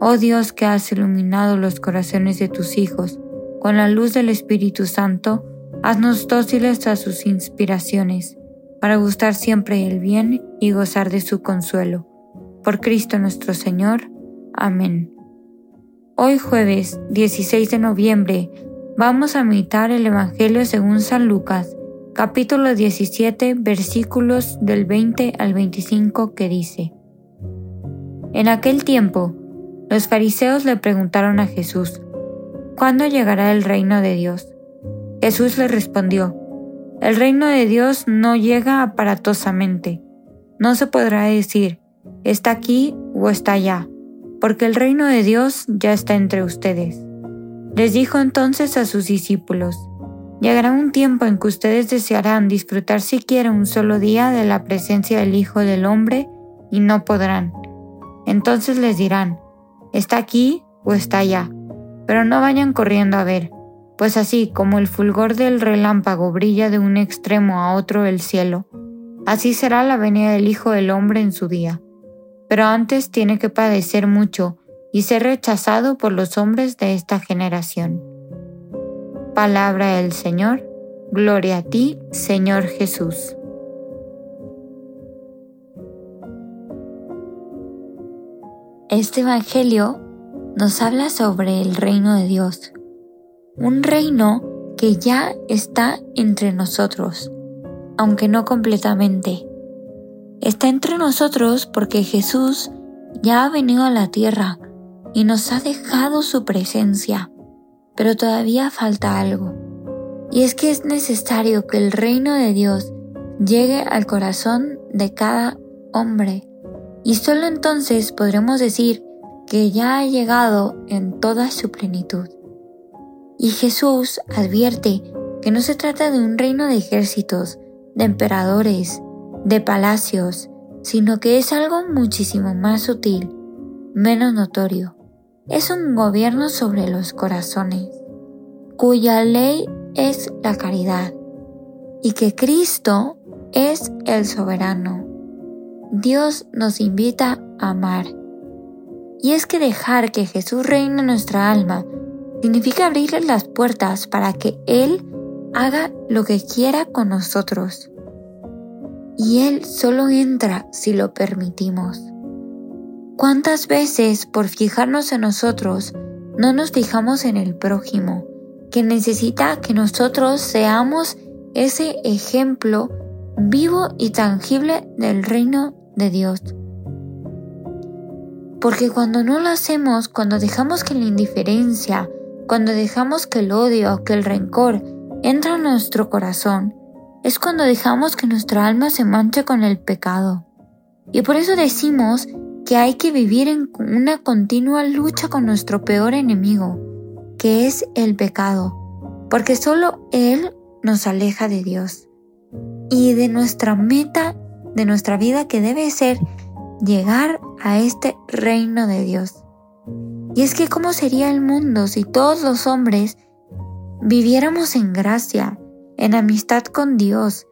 Oh Dios que has iluminado los corazones de tus hijos, con la luz del Espíritu Santo, haznos dóciles a sus inspiraciones, para gustar siempre el bien y gozar de su consuelo. Por Cristo nuestro Señor. Amén. Hoy jueves 16 de noviembre vamos a meditar el Evangelio según San Lucas, capítulo 17, versículos del 20 al 25 que dice, En aquel tiempo, los fariseos le preguntaron a Jesús, ¿Cuándo llegará el reino de Dios? Jesús le respondió, El reino de Dios no llega aparatosamente. No se podrá decir, está aquí o está allá, porque el reino de Dios ya está entre ustedes. Les dijo entonces a sus discípulos, Llegará un tiempo en que ustedes desearán disfrutar siquiera un solo día de la presencia del Hijo del Hombre y no podrán. Entonces les dirán, está aquí o está allá, pero no vayan corriendo a ver, pues así como el fulgor del relámpago brilla de un extremo a otro del cielo, así será la venida del Hijo del Hombre en su día. Pero antes tiene que padecer mucho y ser rechazado por los hombres de esta generación. Palabra del Señor, gloria a ti, Señor Jesús. Este Evangelio nos habla sobre el reino de Dios, un reino que ya está entre nosotros, aunque no completamente. Está entre nosotros porque Jesús ya ha venido a la tierra y nos ha dejado su presencia, pero todavía falta algo. Y es que es necesario que el reino de Dios llegue al corazón de cada hombre y solo entonces podremos decir que ya ha llegado en toda su plenitud. Y Jesús advierte que no se trata de un reino de ejércitos, de emperadores, de palacios, sino que es algo muchísimo más sutil, menos notorio. Es un gobierno sobre los corazones, cuya ley es la caridad, y que Cristo es el soberano. Dios nos invita a amar. Y es que dejar que Jesús reine en nuestra alma significa abrirle las puertas para que Él haga lo que quiera con nosotros. Y Él solo entra si lo permitimos. ¿Cuántas veces por fijarnos en nosotros no nos fijamos en el prójimo, que necesita que nosotros seamos ese ejemplo vivo y tangible del reino de Dios. Porque cuando no lo hacemos, cuando dejamos que la indiferencia, cuando dejamos que el odio, que el rencor entra en nuestro corazón, es cuando dejamos que nuestra alma se manche con el pecado. Y por eso decimos que hay que vivir en una continua lucha con nuestro peor enemigo, que es el pecado, porque solo Él nos aleja de Dios y de nuestra meta de nuestra vida que debe ser llegar a este reino de Dios. Y es que ¿cómo sería el mundo si todos los hombres viviéramos en gracia, en amistad con Dios?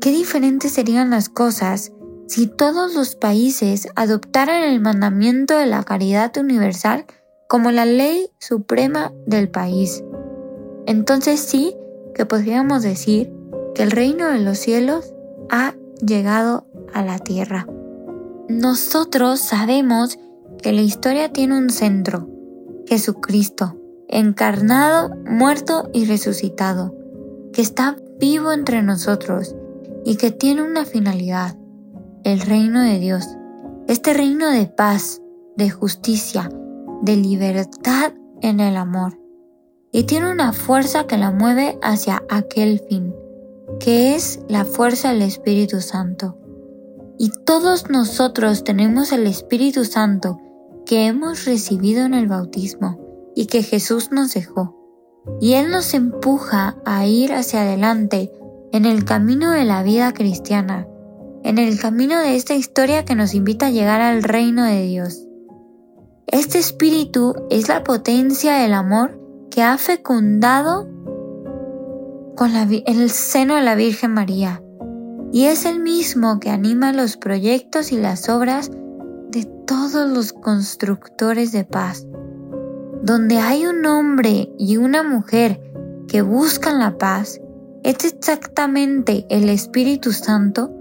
Qué diferentes serían las cosas si todos los países adoptaran el mandamiento de la caridad universal como la ley suprema del país. Entonces sí que podríamos decir que el reino de los cielos ha llegado a la tierra. Nosotros sabemos que la historia tiene un centro, Jesucristo, encarnado, muerto y resucitado, que está vivo entre nosotros y que tiene una finalidad, el reino de Dios, este reino de paz, de justicia, de libertad en el amor, y tiene una fuerza que la mueve hacia aquel fin que es la fuerza del Espíritu Santo. Y todos nosotros tenemos el Espíritu Santo que hemos recibido en el bautismo y que Jesús nos dejó. Y Él nos empuja a ir hacia adelante en el camino de la vida cristiana, en el camino de esta historia que nos invita a llegar al reino de Dios. Este espíritu es la potencia del amor que ha fecundado con en el seno de la Virgen María y es el mismo que anima los proyectos y las obras de todos los constructores de paz. Donde hay un hombre y una mujer que buscan la paz, es exactamente el Espíritu Santo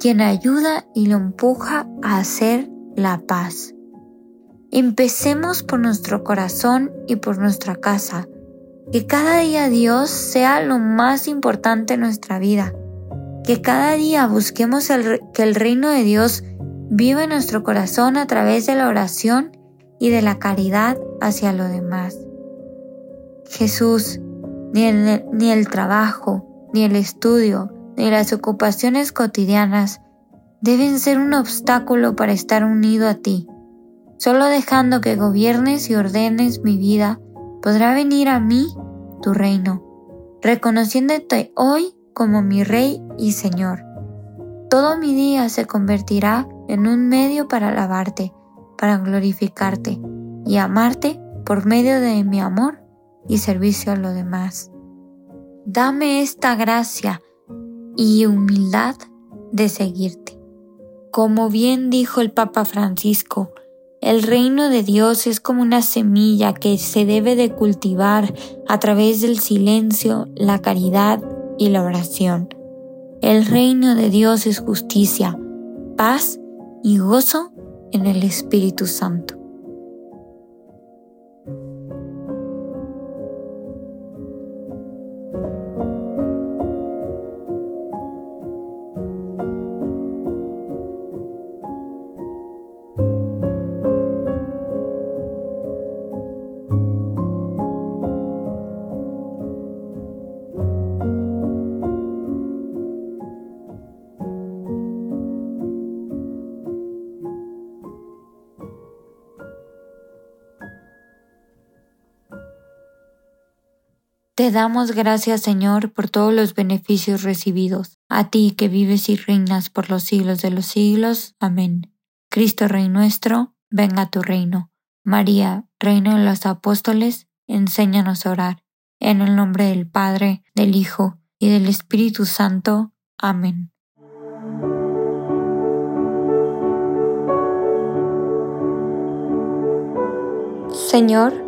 quien ayuda y lo empuja a hacer la paz. Empecemos por nuestro corazón y por nuestra casa. Que cada día Dios sea lo más importante en nuestra vida que cada día busquemos que el reino de Dios viva en nuestro corazón a través de la oración y de la caridad hacia lo demás. Jesús, ni el, ni el trabajo, ni el estudio, ni las ocupaciones cotidianas deben ser un obstáculo para estar unido a ti. Solo dejando que gobiernes y ordenes mi vida, podrá venir a mí tu reino, reconociéndote hoy como mi Rey y Señor. Todo mi día se convertirá en un medio para alabarte, para glorificarte y amarte por medio de mi amor y servicio a los demás. Dame esta gracia y humildad de seguirte. Como bien dijo el Papa Francisco, el reino de Dios es como una semilla que se debe de cultivar a través del silencio, la caridad y la oración. El reino de Dios es justicia, paz y gozo en el Espíritu Santo. Te damos gracias, Señor, por todos los beneficios recibidos. A ti que vives y reinas por los siglos de los siglos. Amén. Cristo Rey nuestro, venga tu reino. María, Reina de los Apóstoles, enséñanos a orar. En el nombre del Padre, del Hijo y del Espíritu Santo. Amén. Señor,